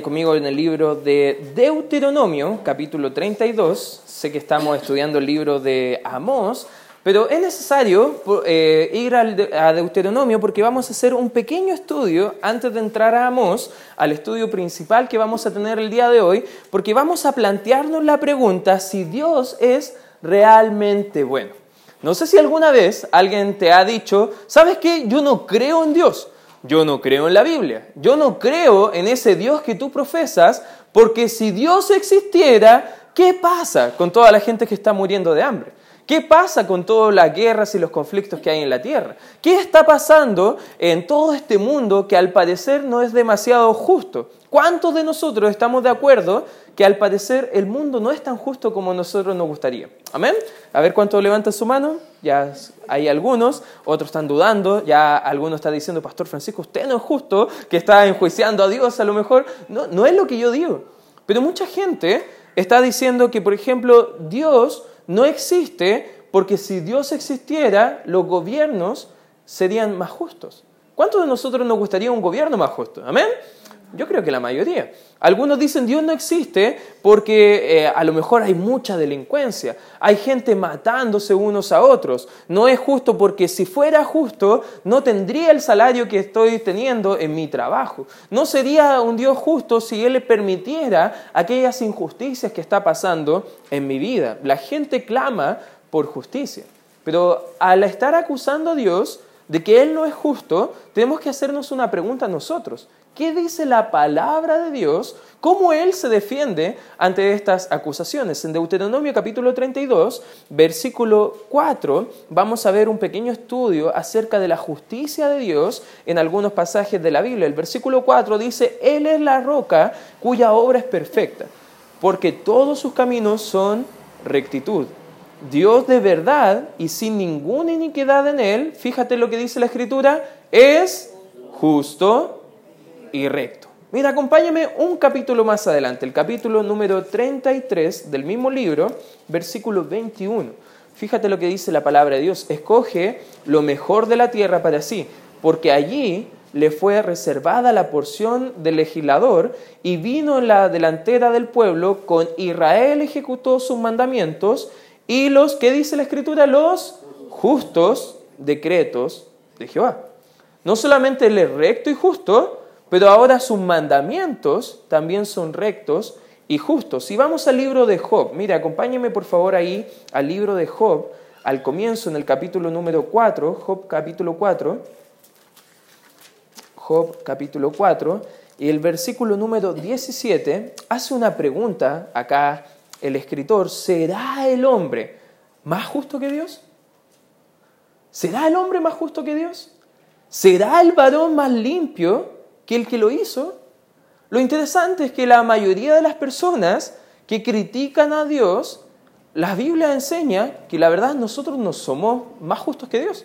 conmigo en el libro de Deuteronomio, capítulo 32. Sé que estamos estudiando el libro de Amós, pero es necesario eh, ir a Deuteronomio porque vamos a hacer un pequeño estudio antes de entrar a Amós, al estudio principal que vamos a tener el día de hoy, porque vamos a plantearnos la pregunta si Dios es realmente bueno. No sé si alguna vez alguien te ha dicho, ¿sabes qué? Yo no creo en Dios. Yo no creo en la Biblia. Yo no creo en ese Dios que tú profesas, porque si Dios existiera, ¿qué pasa con toda la gente que está muriendo de hambre? ¿Qué pasa con todas las guerras y los conflictos que hay en la tierra? ¿Qué está pasando en todo este mundo que al parecer no es demasiado justo? ¿Cuántos de nosotros estamos de acuerdo que al parecer el mundo no es tan justo como nosotros nos gustaría? Amén. A ver cuántos levantan su mano. Ya hay algunos, otros están dudando, ya algunos están diciendo, Pastor Francisco, usted no es justo, que está enjuiciando a Dios a lo mejor. No, no es lo que yo digo. Pero mucha gente está diciendo que, por ejemplo, Dios no existe porque si Dios existiera, los gobiernos serían más justos. ¿Cuántos de nosotros nos gustaría un gobierno más justo? Amén. Yo creo que la mayoría. Algunos dicen Dios no existe porque eh, a lo mejor hay mucha delincuencia, hay gente matándose unos a otros. No es justo porque si fuera justo no tendría el salario que estoy teniendo en mi trabajo. No sería un Dios justo si Él le permitiera aquellas injusticias que está pasando en mi vida. La gente clama por justicia. Pero al estar acusando a Dios de que Él no es justo, tenemos que hacernos una pregunta nosotros. ¿Qué dice la palabra de Dios? ¿Cómo Él se defiende ante estas acusaciones? En Deuteronomio capítulo 32, versículo 4, vamos a ver un pequeño estudio acerca de la justicia de Dios en algunos pasajes de la Biblia. El versículo 4 dice, Él es la roca cuya obra es perfecta, porque todos sus caminos son rectitud. Dios de verdad y sin ninguna iniquidad en Él, fíjate lo que dice la Escritura, es justo y recto. Mira, acompáñame un capítulo más adelante, el capítulo número 33 del mismo libro, versículo 21. Fíjate lo que dice la palabra de Dios. Escoge lo mejor de la tierra para sí, porque allí le fue reservada la porción del legislador y vino en la delantera del pueblo, con Israel ejecutó sus mandamientos y los, ¿qué dice la escritura? Los justos decretos de Jehová. No solamente es recto y justo, pero ahora sus mandamientos también son rectos y justos. Si vamos al libro de Job, mire, acompáñeme por favor ahí al libro de Job, al comienzo en el capítulo número 4, Job capítulo 4, Job capítulo 4, y el versículo número 17 hace una pregunta acá el escritor, ¿será el hombre más justo que Dios? ¿Será el hombre más justo que Dios? ¿Será el varón más limpio que el que lo hizo. Lo interesante es que la mayoría de las personas que critican a Dios, la Biblia enseña que la verdad nosotros no somos más justos que Dios.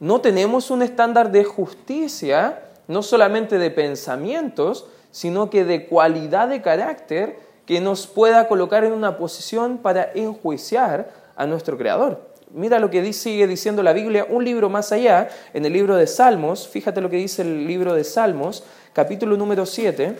No tenemos un estándar de justicia, no solamente de pensamientos, sino que de cualidad de carácter que nos pueda colocar en una posición para enjuiciar a nuestro Creador. Mira lo que sigue diciendo la Biblia, un libro más allá, en el libro de Salmos, fíjate lo que dice el libro de Salmos, capítulo número 7,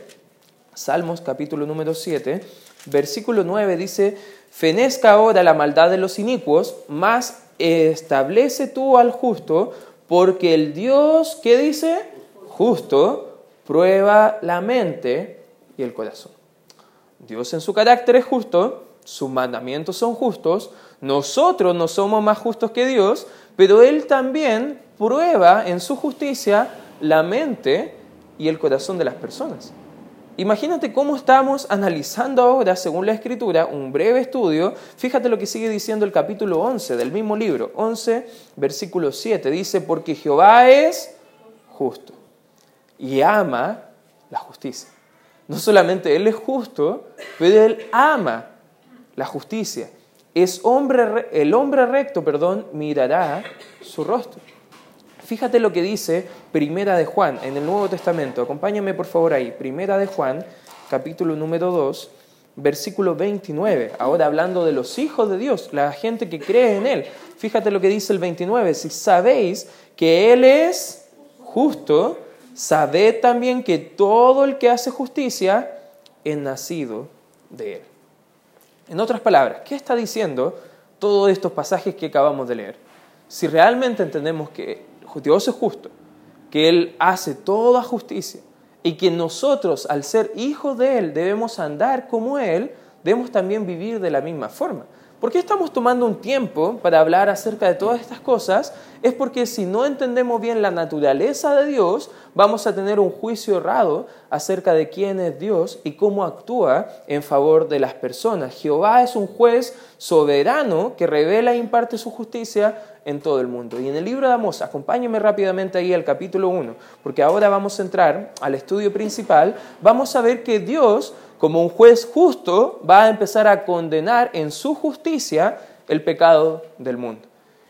Salmos capítulo número 7, versículo 9 dice, fenezca ahora la maldad de los inicuos, mas establece tú al justo, porque el Dios, ¿qué dice? Justo, prueba la mente y el corazón. Dios en su carácter es justo, sus mandamientos son justos, nosotros no somos más justos que Dios, pero Él también prueba en su justicia la mente y el corazón de las personas. Imagínate cómo estamos analizando ahora, según la Escritura, un breve estudio. Fíjate lo que sigue diciendo el capítulo 11 del mismo libro, 11, versículo 7. Dice, porque Jehová es justo y ama la justicia. No solamente Él es justo, pero Él ama la justicia es hombre, el hombre recto, perdón, mirará su rostro. Fíjate lo que dice Primera de Juan en el Nuevo Testamento. Acompáñame por favor ahí. Primera de Juan, capítulo número 2, versículo 29. Ahora hablando de los hijos de Dios, la gente que cree en Él. Fíjate lo que dice el 29. Si sabéis que Él es justo, sabed también que todo el que hace justicia es nacido de él. En otras palabras, ¿qué está diciendo todos estos pasajes que acabamos de leer? Si realmente entendemos que Dios es justo, que Él hace toda justicia y que nosotros, al ser hijos de Él, debemos andar como Él, debemos también vivir de la misma forma. ¿Por qué estamos tomando un tiempo para hablar acerca de todas estas cosas? Es porque si no entendemos bien la naturaleza de Dios, vamos a tener un juicio errado acerca de quién es Dios y cómo actúa en favor de las personas. Jehová es un juez soberano que revela e imparte su justicia en todo el mundo. Y en el libro de Amós, acompáñeme rápidamente ahí al capítulo 1, porque ahora vamos a entrar al estudio principal, vamos a ver que Dios como un juez justo, va a empezar a condenar en su justicia el pecado del mundo.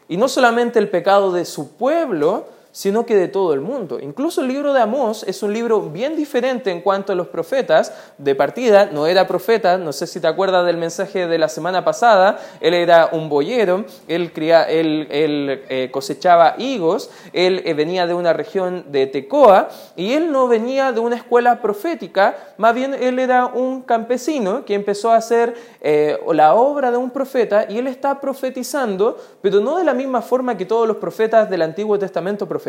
Y no solamente el pecado de su pueblo, sino que de todo el mundo. Incluso el libro de Amós es un libro bien diferente en cuanto a los profetas. De partida, no era profeta, no sé si te acuerdas del mensaje de la semana pasada, él era un boyero, él, eh, cosechaba higos, él eh, venía de una región de Tecoa y él no venía de una escuela profética, más bien él era un campesino que empezó a hacer eh, la obra de un profeta y él está profetizando, pero no de la misma forma que todos los profetas del Antiguo Testamento profetizaban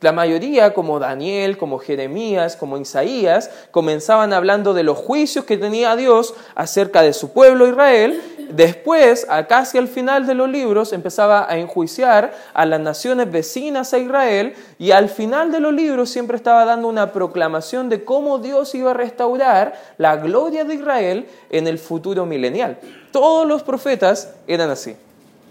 la mayoría, como Daniel, como Jeremías, como Isaías, comenzaban hablando de los juicios que tenía Dios acerca de su pueblo Israel. Después, casi al final de los libros, empezaba a enjuiciar a las naciones vecinas a Israel y al final de los libros siempre estaba dando una proclamación de cómo Dios iba a restaurar la gloria de Israel en el futuro milenial. Todos los profetas eran así,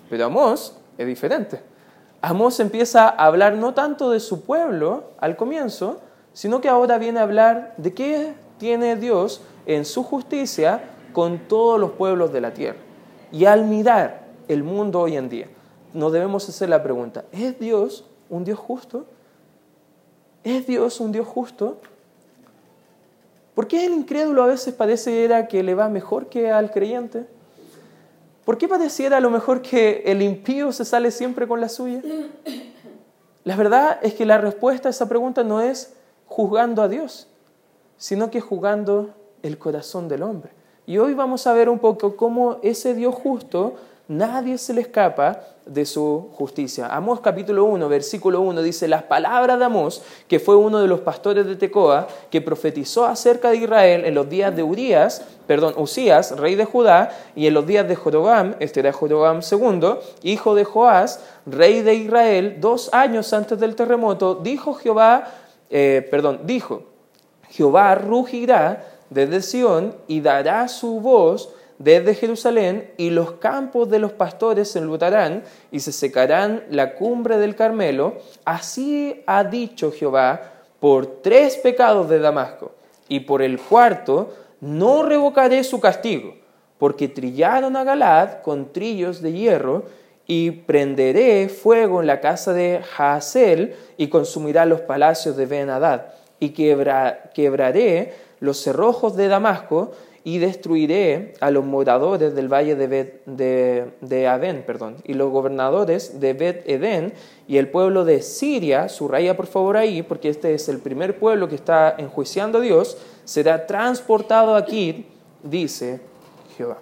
pero Amós es diferente. Amós empieza a hablar no tanto de su pueblo al comienzo, sino que ahora viene a hablar de qué tiene Dios en su justicia con todos los pueblos de la tierra. Y al mirar el mundo hoy en día, nos debemos hacer la pregunta, ¿es Dios un Dios justo? ¿Es Dios un Dios justo? ¿Por qué el incrédulo a veces parece que le va mejor que al creyente? ¿Por qué pareciera a lo mejor que el impío se sale siempre con la suya? La verdad es que la respuesta a esa pregunta no es juzgando a Dios, sino que juzgando el corazón del hombre. Y hoy vamos a ver un poco cómo ese Dios justo nadie se le escapa de su justicia. Amós capítulo 1, versículo 1 dice, las palabras de Amós, que fue uno de los pastores de Tecoa, que profetizó acerca de Israel en los días de Urias, perdón, Usías, rey de Judá, y en los días de Jorobam, este era Jorobam II, hijo de Joás, rey de Israel, dos años antes del terremoto, dijo Jehová, eh, perdón, dijo, Jehová rugirá desde Sión y dará su voz desde Jerusalén, y los campos de los pastores se enlutarán y se secarán la cumbre del Carmelo. Así ha dicho Jehová por tres pecados de Damasco, y por el cuarto no revocaré su castigo, porque trillaron a Galad con trillos de hierro, y prenderé fuego en la casa de Hazel y consumirá los palacios de Ben Hadad, y quebraré los cerrojos de Damasco, y destruiré a los moradores del valle de, de, Adén, perdón, y los gobernadores de Bet Edén y el pueblo de Siria, subraya por favor ahí, porque este es el primer pueblo que está enjuiciando a Dios, será transportado aquí, dice Jehová.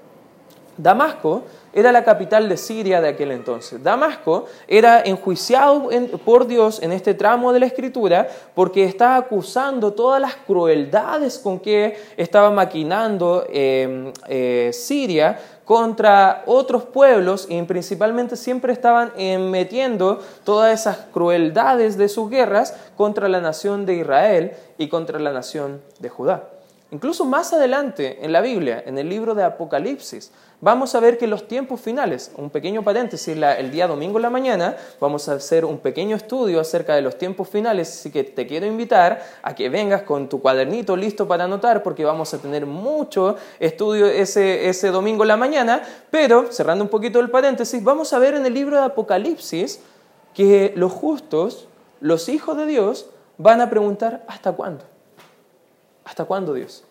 Damasco era la capital de Siria de aquel entonces. Damasco era enjuiciado por Dios en este tramo de la escritura porque estaba acusando todas las crueldades con que estaba maquinando em, eh, Siria contra otros pueblos y principalmente siempre estaban metiendo todas esas crueldades de sus guerras contra la nación de Israel y contra la nación de Judá. Incluso más adelante en la Biblia, en el libro de Apocalipsis, vamos a ver que los tiempos finales, un pequeño paréntesis, el día domingo en la mañana, vamos a hacer un pequeño estudio acerca de los tiempos finales, así que te quiero invitar a que vengas con tu cuadernito listo para anotar, porque vamos a tener mucho estudio ese, ese domingo en la mañana, pero cerrando un poquito el paréntesis, vamos a ver en el libro de Apocalipsis que los justos, los hijos de Dios, van a preguntar, ¿hasta cuándo? ¿Hasta cuándo, Dios?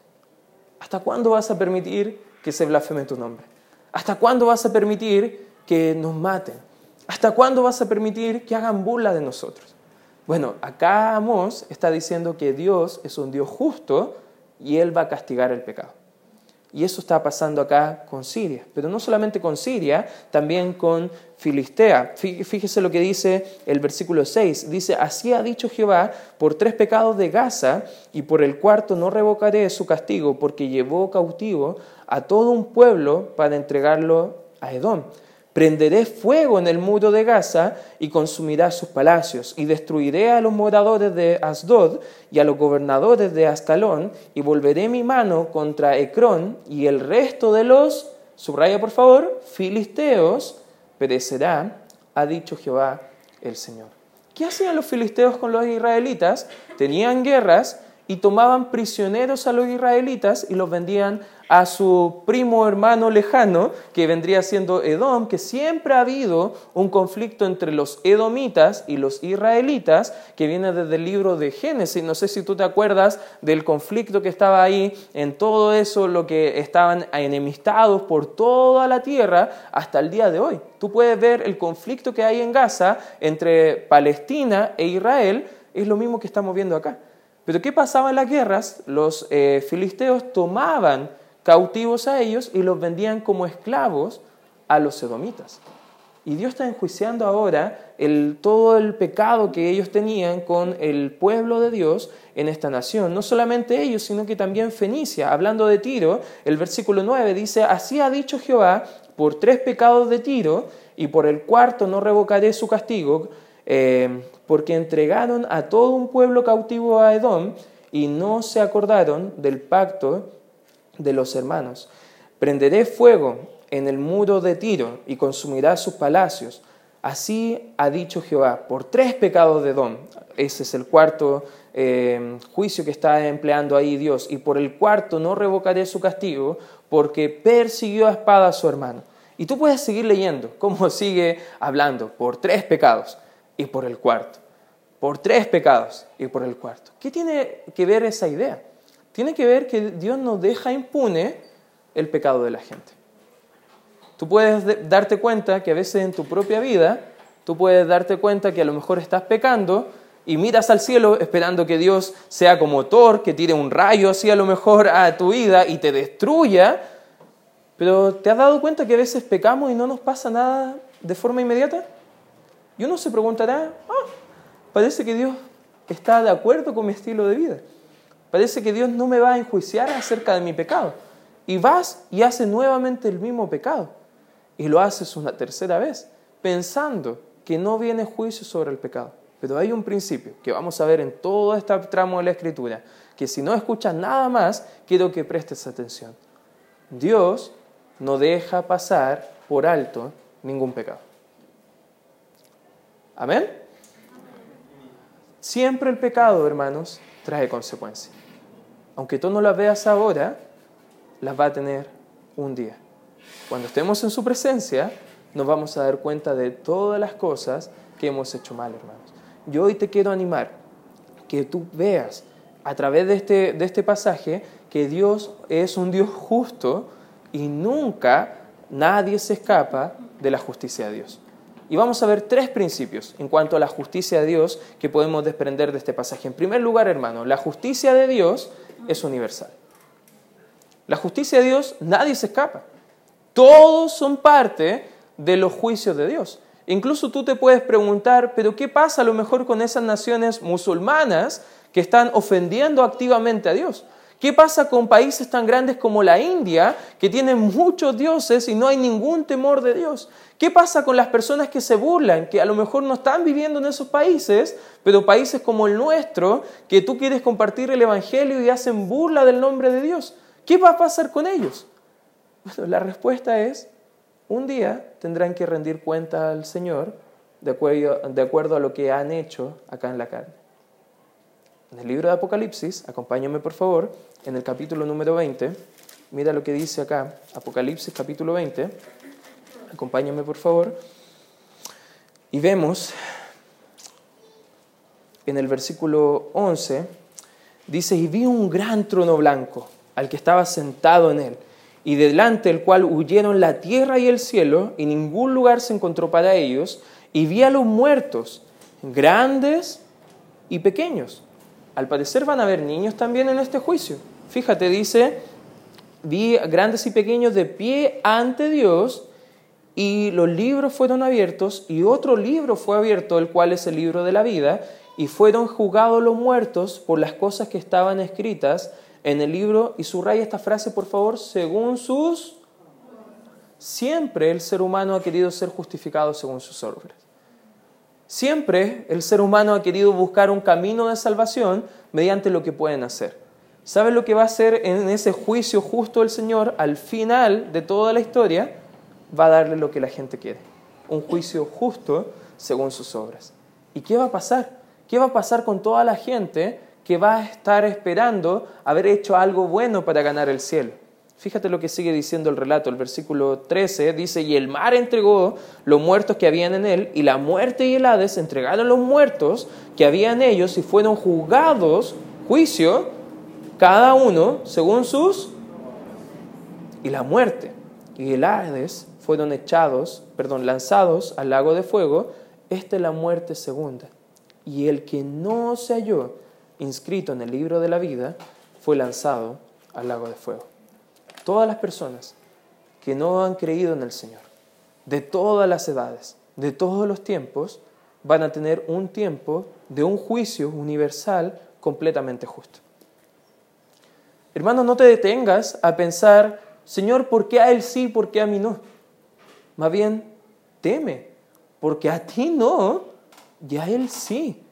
¿Hasta cuándo vas a permitir que se blasfeme tu nombre? ¿Hasta cuándo vas a permitir que nos maten? ¿Hasta cuándo vas a permitir que hagan burla de nosotros? Bueno, acá Amós está diciendo que Dios es un Dios justo y Él va a castigar el pecado. Y eso está pasando acá con Siria. Pero no solamente con Siria, también con Filistea. Fíjese lo que dice el versículo 6. Dice, así ha dicho Jehová, por tres pecados de Gaza y por el cuarto no revocaré su castigo, porque llevó cautivo a todo un pueblo para entregarlo a Edom. Prenderé fuego en el muro de Gaza y consumirá sus palacios, y destruiré a los moradores de Asdod y a los gobernadores de Ascalón, y volveré mi mano contra Ecrón y el resto de los, subraya por favor, filisteos, perecerá, ha dicho Jehová el Señor. ¿Qué hacían los filisteos con los israelitas? Tenían guerras y tomaban prisioneros a los israelitas y los vendían a su primo hermano lejano, que vendría siendo Edom, que siempre ha habido un conflicto entre los edomitas y los israelitas, que viene desde el libro de Génesis. No sé si tú te acuerdas del conflicto que estaba ahí, en todo eso, lo que estaban enemistados por toda la tierra hasta el día de hoy. Tú puedes ver el conflicto que hay en Gaza entre Palestina e Israel, es lo mismo que estamos viendo acá. Pero ¿qué pasaba en las guerras? Los eh, filisteos tomaban cautivos a ellos y los vendían como esclavos a los edomitas. Y Dios está enjuiciando ahora el, todo el pecado que ellos tenían con el pueblo de Dios en esta nación. No solamente ellos, sino que también Fenicia. Hablando de Tiro, el versículo 9 dice, así ha dicho Jehová, por tres pecados de Tiro, y por el cuarto no revocaré su castigo, eh, porque entregaron a todo un pueblo cautivo a Edom y no se acordaron del pacto de los hermanos. Prenderé fuego en el muro de Tiro y consumirá sus palacios. Así ha dicho Jehová, por tres pecados de Edom. Ese es el cuarto eh, juicio que está empleando ahí Dios. Y por el cuarto no revocaré su castigo, porque persiguió a espada a su hermano. Y tú puedes seguir leyendo cómo sigue hablando, por tres pecados y por el cuarto. Por tres pecados y por el cuarto. ¿Qué tiene que ver esa idea? Tiene que ver que Dios no deja impune el pecado de la gente. Tú puedes darte cuenta que a veces en tu propia vida, tú puedes darte cuenta que a lo mejor estás pecando y miras al cielo esperando que Dios sea como Thor, que tire un rayo así a lo mejor a tu vida y te destruya, pero ¿te has dado cuenta que a veces pecamos y no nos pasa nada de forma inmediata? Y uno se preguntará, ah, parece que Dios está de acuerdo con mi estilo de vida. Parece que Dios no me va a enjuiciar acerca de mi pecado. Y vas y haces nuevamente el mismo pecado. Y lo haces una tercera vez, pensando que no viene juicio sobre el pecado. Pero hay un principio que vamos a ver en todo este tramo de la escritura, que si no escuchas nada más, quiero que prestes atención. Dios no deja pasar por alto ningún pecado. Amén. Siempre el pecado, hermanos, trae consecuencias aunque tú no las veas ahora, las va a tener un día. Cuando estemos en su presencia, nos vamos a dar cuenta de todas las cosas que hemos hecho mal, hermanos. Yo hoy te quiero animar que tú veas a través de este, de este pasaje que Dios es un Dios justo y nunca nadie se escapa de la justicia de Dios. Y vamos a ver tres principios en cuanto a la justicia de Dios que podemos desprender de este pasaje. En primer lugar, hermano, la justicia de Dios es universal. La justicia de Dios, nadie se escapa. Todos son parte de los juicios de Dios. Incluso tú te puedes preguntar, pero ¿qué pasa a lo mejor con esas naciones musulmanas que están ofendiendo activamente a Dios? ¿Qué pasa con países tan grandes como la India, que tienen muchos dioses y no hay ningún temor de Dios? ¿Qué pasa con las personas que se burlan, que a lo mejor no están viviendo en esos países, pero países como el nuestro, que tú quieres compartir el Evangelio y hacen burla del nombre de Dios? ¿Qué va a pasar con ellos? Bueno, la respuesta es, un día tendrán que rendir cuenta al Señor de acuerdo, de acuerdo a lo que han hecho acá en la carne. En el libro de Apocalipsis, acompáñame por favor, en el capítulo número 20, mira lo que dice acá, Apocalipsis capítulo 20, acompáñame por favor, y vemos en el versículo 11, dice, y vi un gran trono blanco al que estaba sentado en él, y delante del cual huyeron la tierra y el cielo, y ningún lugar se encontró para ellos, y vi a los muertos, grandes y pequeños. Al parecer van a haber niños también en este juicio. Fíjate, dice, vi grandes y pequeños de pie ante Dios y los libros fueron abiertos y otro libro fue abierto, el cual es el libro de la vida, y fueron juzgados los muertos por las cosas que estaban escritas en el libro. Y subraya esta frase, por favor, según sus... Siempre el ser humano ha querido ser justificado según sus obras. Siempre el ser humano ha querido buscar un camino de salvación mediante lo que pueden hacer. ¿Sabe lo que va a hacer en ese juicio justo el Señor al final de toda la historia? Va a darle lo que la gente quiere. Un juicio justo según sus obras. ¿Y qué va a pasar? ¿Qué va a pasar con toda la gente que va a estar esperando haber hecho algo bueno para ganar el cielo? Fíjate lo que sigue diciendo el relato, el versículo 13 dice, y el mar entregó los muertos que habían en él, y la muerte y el Hades entregaron los muertos que habían en ellos y fueron juzgados, juicio, cada uno según sus... Y la muerte y el Hades fueron echados, perdón, lanzados al lago de fuego, esta es la muerte segunda. Y el que no se halló inscrito en el libro de la vida fue lanzado al lago de fuego todas las personas que no han creído en el Señor, de todas las edades, de todos los tiempos, van a tener un tiempo de un juicio universal completamente justo. Hermano, no te detengas a pensar, Señor, ¿por qué a Él sí, por qué a mí no? Más bien, teme, porque a ti no, y a Él sí.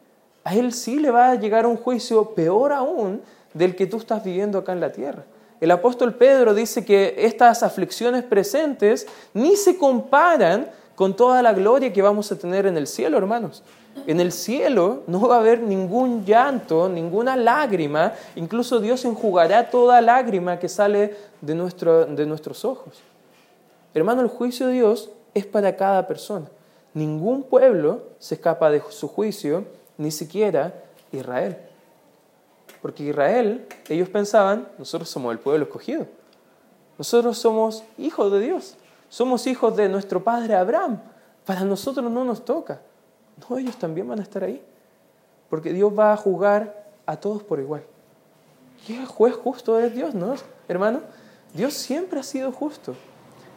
A Él sí le va a llegar un juicio peor aún del que tú estás viviendo acá en la tierra. El apóstol Pedro dice que estas aflicciones presentes ni se comparan con toda la gloria que vamos a tener en el cielo, hermanos. En el cielo no va a haber ningún llanto, ninguna lágrima, incluso Dios enjugará toda lágrima que sale de, nuestro, de nuestros ojos. Hermano, el juicio de Dios es para cada persona. Ningún pueblo se escapa de su juicio, ni siquiera Israel. Porque Israel, ellos pensaban, nosotros somos el pueblo escogido. Nosotros somos hijos de Dios. Somos hijos de nuestro padre Abraham. Para nosotros no nos toca. No, ellos también van a estar ahí. Porque Dios va a juzgar a todos por igual. ¿Qué juez justo es Dios, no? Hermano, Dios siempre ha sido justo.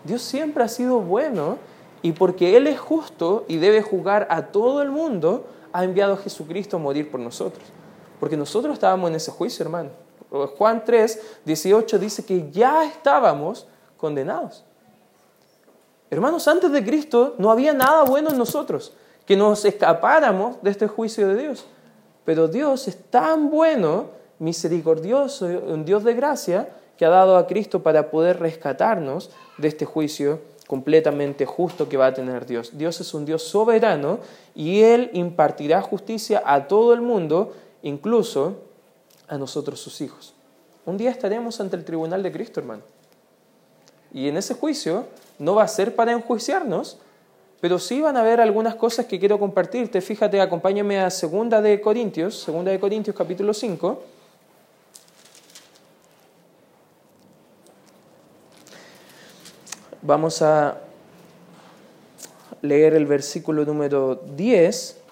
Dios siempre ha sido bueno. Y porque Él es justo y debe juzgar a todo el mundo, ha enviado a Jesucristo a morir por nosotros. Porque nosotros estábamos en ese juicio, hermano. Juan 3, 18 dice que ya estábamos condenados. Hermanos, antes de Cristo no había nada bueno en nosotros, que nos escapáramos de este juicio de Dios. Pero Dios es tan bueno, misericordioso, un Dios de gracia, que ha dado a Cristo para poder rescatarnos de este juicio completamente justo que va a tener Dios. Dios es un Dios soberano y Él impartirá justicia a todo el mundo incluso a nosotros sus hijos. Un día estaremos ante el tribunal de Cristo, hermano. Y en ese juicio no va a ser para enjuiciarnos, pero sí van a haber algunas cosas que quiero compartirte. Fíjate, acompáñame a Segunda de Corintios, Segunda de Corintios capítulo 5. Vamos a leer el versículo número 10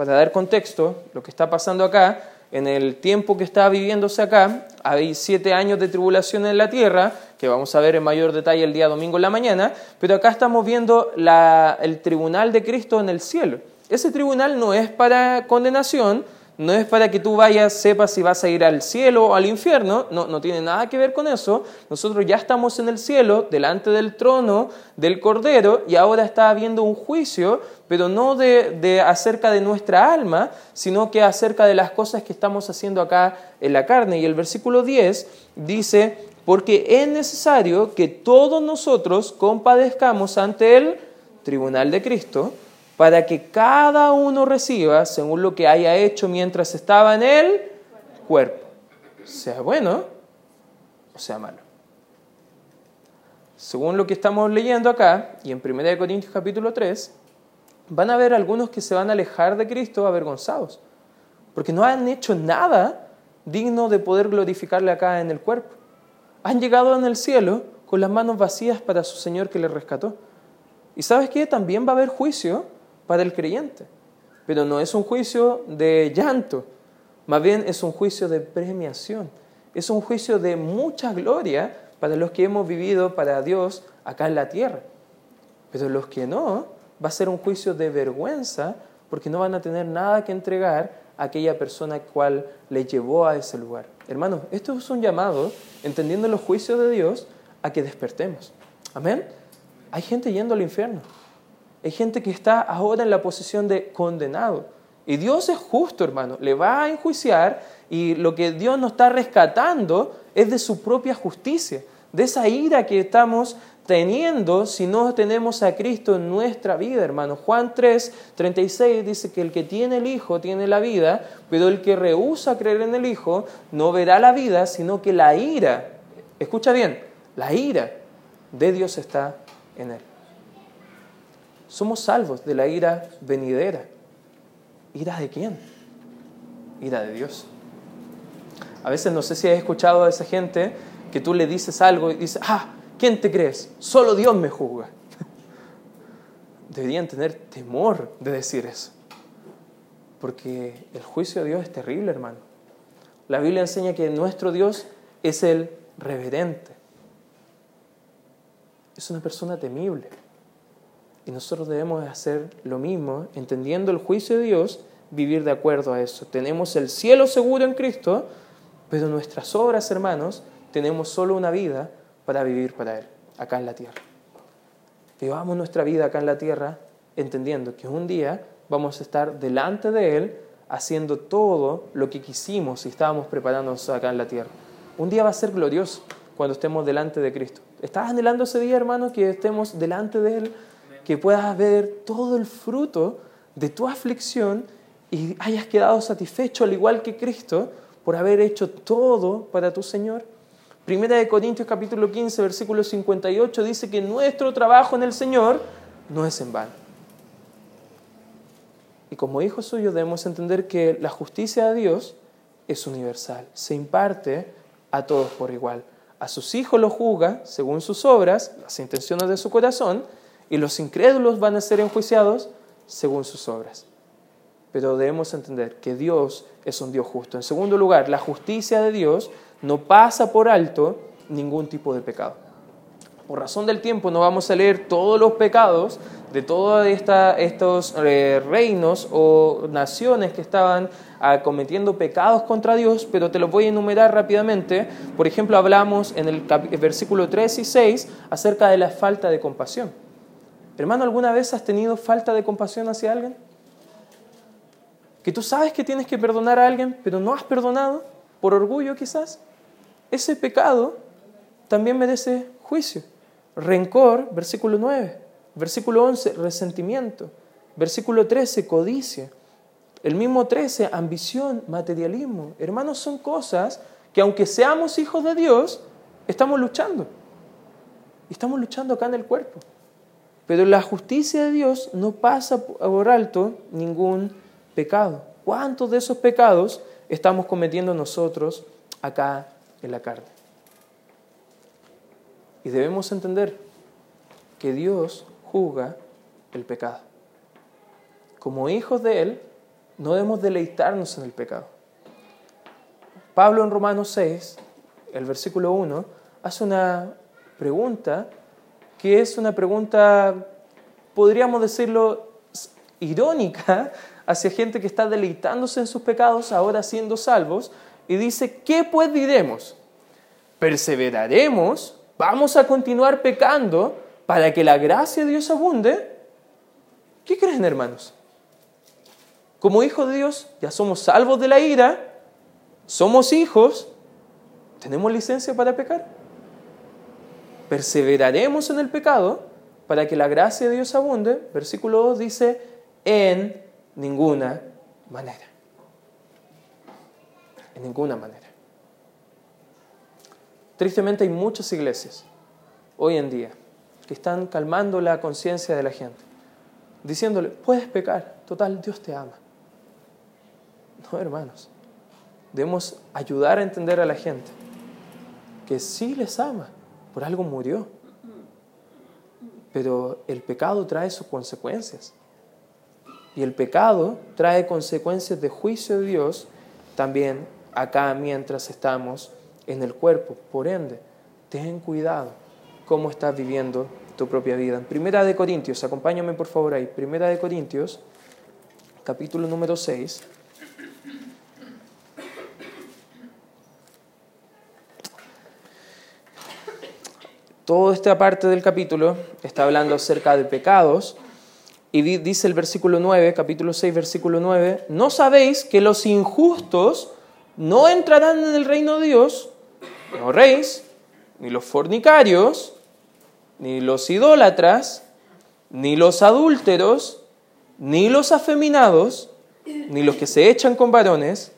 para dar contexto, lo que está pasando acá, en el tiempo que está viviéndose acá, hay siete años de tribulación en la tierra, que vamos a ver en mayor detalle el día domingo en la mañana, pero acá estamos viendo el tribunal de Cristo en el cielo. Ese tribunal no es para condenación, no es para que tú vayas, sepas si vas a ir al cielo o al infierno, no, no tiene nada que ver con eso. Nosotros ya estamos en el cielo, delante del trono del Cordero, y ahora está habiendo un juicio, pero no de, de acerca de nuestra alma, sino que acerca de las cosas que estamos haciendo acá en la carne. Y el versículo 10 dice, porque es necesario que todos nosotros compadezcamos ante el tribunal de Cristo para que cada uno reciba según lo que haya hecho mientras estaba en el cuerpo, sea bueno o sea malo. Según lo que estamos leyendo acá, y en 1 Corintios capítulo 3, van a haber algunos que se van a alejar de Cristo avergonzados, porque no han hecho nada digno de poder glorificarle acá en el cuerpo. Han llegado en el cielo con las manos vacías para su Señor que les rescató. Y sabes qué? También va a haber juicio para el creyente. pero no es un juicio de llanto, más bien es un juicio de premiación, es un juicio de mucha gloria para los que hemos vivido para Dios acá en la tierra. Pero los que no, va a ser un juicio de vergüenza porque no van a tener nada que entregar a aquella persona cual le llevó a ese lugar. Hermanos, esto es un llamado, entendiendo los juicios de Dios, a que despertemos. Amén. Hay gente yendo al infierno. Hay gente que está ahora en la posición de condenado. Y Dios es justo, hermano. Le va a enjuiciar y lo que Dios nos está rescatando es de su propia justicia, de esa ira que estamos teniendo si no tenemos a Cristo en nuestra vida, hermano. Juan 3, 36 dice que el que tiene el Hijo tiene la vida, pero el que rehúsa creer en el Hijo no verá la vida, sino que la ira, escucha bien, la ira de Dios está en él. Somos salvos de la ira venidera. ¿Ira de quién? Ira de Dios. A veces no sé si has escuchado a esa gente que tú le dices algo y dices, ah, ¿Quién te crees? Solo Dios me juzga. Deberían tener temor de decir eso. Porque el juicio de Dios es terrible, hermano. La Biblia enseña que nuestro Dios es el reverente. Es una persona temible. Y nosotros debemos hacer lo mismo, entendiendo el juicio de Dios, vivir de acuerdo a eso. Tenemos el cielo seguro en Cristo, pero nuestras obras, hermanos, tenemos solo una vida para vivir para Él, acá en la tierra. Vivamos nuestra vida acá en la tierra entendiendo que un día vamos a estar delante de Él haciendo todo lo que quisimos y estábamos preparándonos acá en la tierra. Un día va a ser glorioso cuando estemos delante de Cristo. ¿Estás anhelando ese día, hermano, que estemos delante de Él? Que puedas ver todo el fruto de tu aflicción y hayas quedado satisfecho al igual que Cristo por haber hecho todo para tu Señor. Primera de Corintios capítulo 15, versículo 58 dice que nuestro trabajo en el Señor no es en vano. Y como hijos suyos debemos entender que la justicia de Dios es universal, se imparte a todos por igual. A sus hijos los juzga según sus obras, las intenciones de su corazón, y los incrédulos van a ser enjuiciados según sus obras. Pero debemos entender que Dios es un Dios justo. En segundo lugar, la justicia de Dios no pasa por alto ningún tipo de pecado. Por razón del tiempo no vamos a leer todos los pecados de todos estos eh, reinos o naciones que estaban ah, cometiendo pecados contra Dios, pero te los voy a enumerar rápidamente. Por ejemplo, hablamos en el versículo 3 y 6 acerca de la falta de compasión. Hermano, ¿alguna vez has tenido falta de compasión hacia alguien? Que tú sabes que tienes que perdonar a alguien, pero no has perdonado, por orgullo quizás ese pecado también merece juicio. Rencor, versículo 9. Versículo 11, resentimiento. Versículo 13, codicia. El mismo 13, ambición, materialismo. Hermanos, son cosas que aunque seamos hijos de Dios, estamos luchando. Estamos luchando acá en el cuerpo. Pero la justicia de Dios no pasa por alto ningún pecado. ¿Cuántos de esos pecados estamos cometiendo nosotros acá en la carne. Y debemos entender que Dios juzga el pecado. Como hijos de Él, no debemos deleitarnos en el pecado. Pablo en Romanos 6, el versículo 1, hace una pregunta que es una pregunta, podríamos decirlo, irónica hacia gente que está deleitándose en sus pecados, ahora siendo salvos, y dice, ¿qué pues diremos? ¿Perseveraremos? ¿Vamos a continuar pecando para que la gracia de Dios abunde? ¿Qué creen, hermanos? Como hijos de Dios, ya somos salvos de la ira, somos hijos, ¿tenemos licencia para pecar? ¿Perseveraremos en el pecado para que la gracia de Dios abunde? Versículo 2 dice, en ninguna manera en ninguna manera. Tristemente hay muchas iglesias hoy en día que están calmando la conciencia de la gente, diciéndole, puedes pecar, total, Dios te ama. No, hermanos, debemos ayudar a entender a la gente que sí les ama, por algo murió, pero el pecado trae sus consecuencias. Y el pecado trae consecuencias de juicio de Dios también acá mientras estamos en el cuerpo. Por ende, ten cuidado cómo estás viviendo tu propia vida. Primera de Corintios, acompáñame por favor ahí. Primera de Corintios, capítulo número 6. Toda esta parte del capítulo está hablando acerca de pecados y dice el versículo 9, capítulo 6, versículo 9, ¿no sabéis que los injustos no entrarán en el reino de Dios? No reis, ni los fornicarios, ni los idólatras, ni los adúlteros, ni los afeminados, ni los que se echan con varones,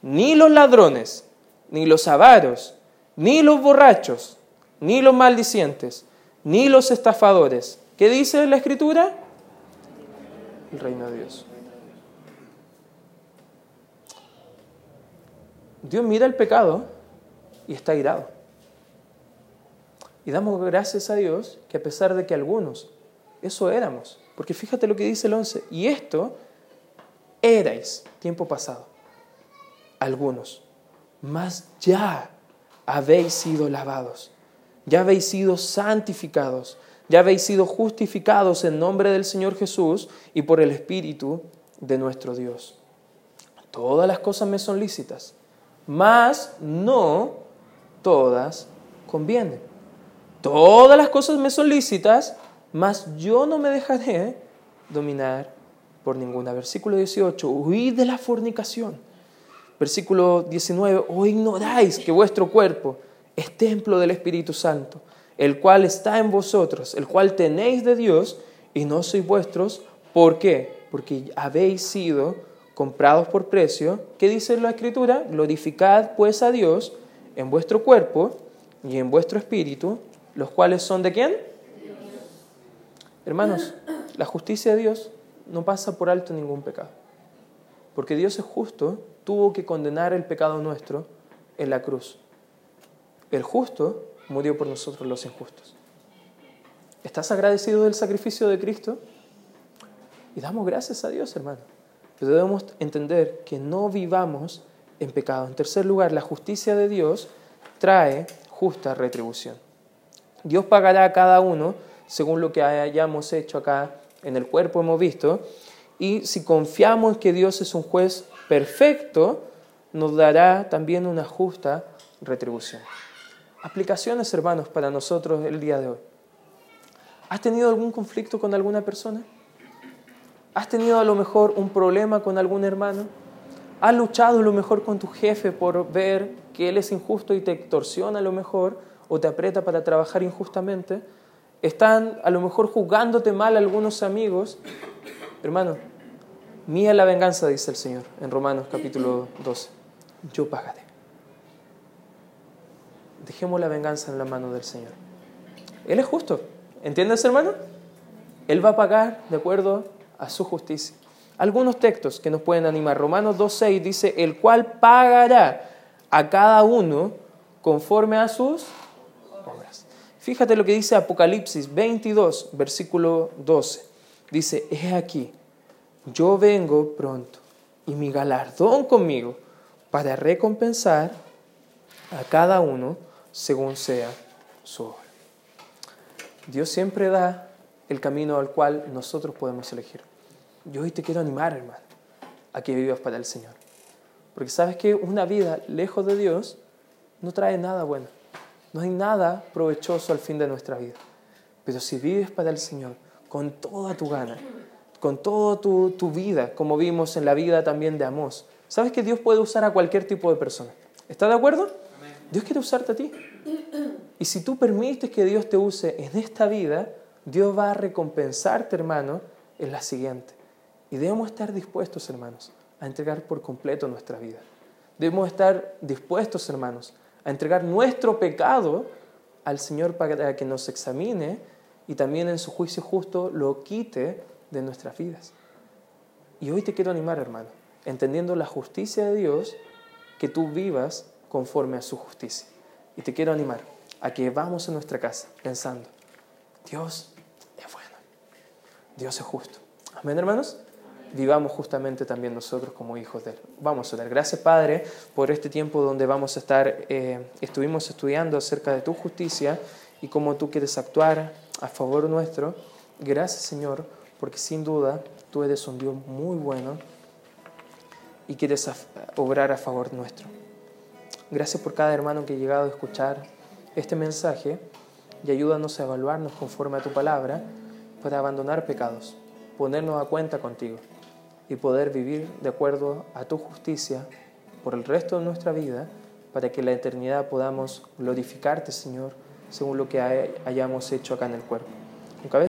ni los ladrones, ni los avaros, ni los borrachos ni los maldicientes, ni los estafadores. ¿Qué dice la escritura? El reino de Dios. Dios mira el pecado y está irado. Y damos gracias a Dios que a pesar de que algunos, eso éramos, porque fíjate lo que dice el 11, y esto erais tiempo pasado, algunos, mas ya habéis sido lavados ya habéis sido santificados, ya habéis sido justificados en nombre del Señor Jesús y por el Espíritu de nuestro Dios. Todas las cosas me son lícitas, mas no todas convienen. Todas las cosas me son lícitas, mas yo no me dejaré dominar por ninguna. Versículo 18, huid de la fornicación. Versículo 19, o ignoráis que vuestro cuerpo es templo del Espíritu Santo, el cual está en vosotros, el cual tenéis de Dios y no sois vuestros. ¿Por qué? Porque habéis sido comprados por precio. ¿Qué dice la Escritura? Glorificad pues a Dios en vuestro cuerpo y en vuestro espíritu, los cuales son de quién? Hermanos, la justicia de Dios no pasa por alto ningún pecado. Porque Dios es justo, tuvo que condenar el pecado nuestro en la cruz. El justo murió por nosotros los injustos. ¿Estás agradecido del sacrificio de Cristo? Y damos gracias a Dios, hermano. Pero debemos entender que no vivamos en pecado. En tercer lugar, la justicia de Dios trae justa retribución. Dios pagará a cada uno según lo que hayamos hecho acá en el cuerpo, hemos visto. Y si confiamos que Dios es un juez perfecto, nos dará también una justa retribución. Aplicaciones, hermanos, para nosotros el día de hoy. ¿Has tenido algún conflicto con alguna persona? ¿Has tenido a lo mejor un problema con algún hermano? ¿Has luchado a lo mejor con tu jefe por ver que él es injusto y te extorsiona a lo mejor o te aprieta para trabajar injustamente? ¿Están a lo mejor jugándote mal algunos amigos? Hermano, mía la venganza, dice el Señor en Romanos capítulo 12. Yo pagaré. Dejemos la venganza en la mano del Señor. Él es justo. ¿Entiendes, hermano? Él va a pagar de acuerdo a su justicia. Algunos textos que nos pueden animar. Romanos 2.6 dice, el cual pagará a cada uno conforme a sus obras. Fíjate lo que dice Apocalipsis 22, versículo 12. Dice, he aquí, yo vengo pronto y mi galardón conmigo para recompensar a cada uno según sea su obra. Dios siempre da el camino al cual nosotros podemos elegir. Yo hoy te quiero animar, hermano, a que vivas para el Señor. Porque sabes que una vida lejos de Dios no trae nada bueno. No hay nada provechoso al fin de nuestra vida. Pero si vives para el Señor con toda tu gana, con toda tu, tu vida, como vimos en la vida también de Amós, sabes que Dios puede usar a cualquier tipo de persona. ¿Estás de acuerdo? Dios quiere usarte a ti. Y si tú permites que Dios te use en esta vida, Dios va a recompensarte, hermano, en la siguiente. Y debemos estar dispuestos, hermanos, a entregar por completo nuestra vida. Debemos estar dispuestos, hermanos, a entregar nuestro pecado al Señor para que nos examine y también en su juicio justo lo quite de nuestras vidas. Y hoy te quiero animar, hermano, entendiendo la justicia de Dios, que tú vivas conforme a su justicia. Y te quiero animar a que vamos a nuestra casa pensando, Dios es bueno, Dios es justo. Amén, hermanos. vivamos justamente también nosotros como hijos de Él. Vamos a orar. Gracias Padre por este tiempo donde vamos a estar, eh, estuvimos estudiando acerca de tu justicia y cómo tú quieres actuar a favor nuestro. Gracias Señor, porque sin duda tú eres un Dios muy bueno y quieres obrar a favor nuestro. Gracias por cada hermano que ha llegado a escuchar este mensaje y ayúdanos a evaluarnos conforme a tu palabra para abandonar pecados, ponernos a cuenta contigo y poder vivir de acuerdo a tu justicia por el resto de nuestra vida para que en la eternidad podamos glorificarte, Señor, según lo que hayamos hecho acá en el cuerpo.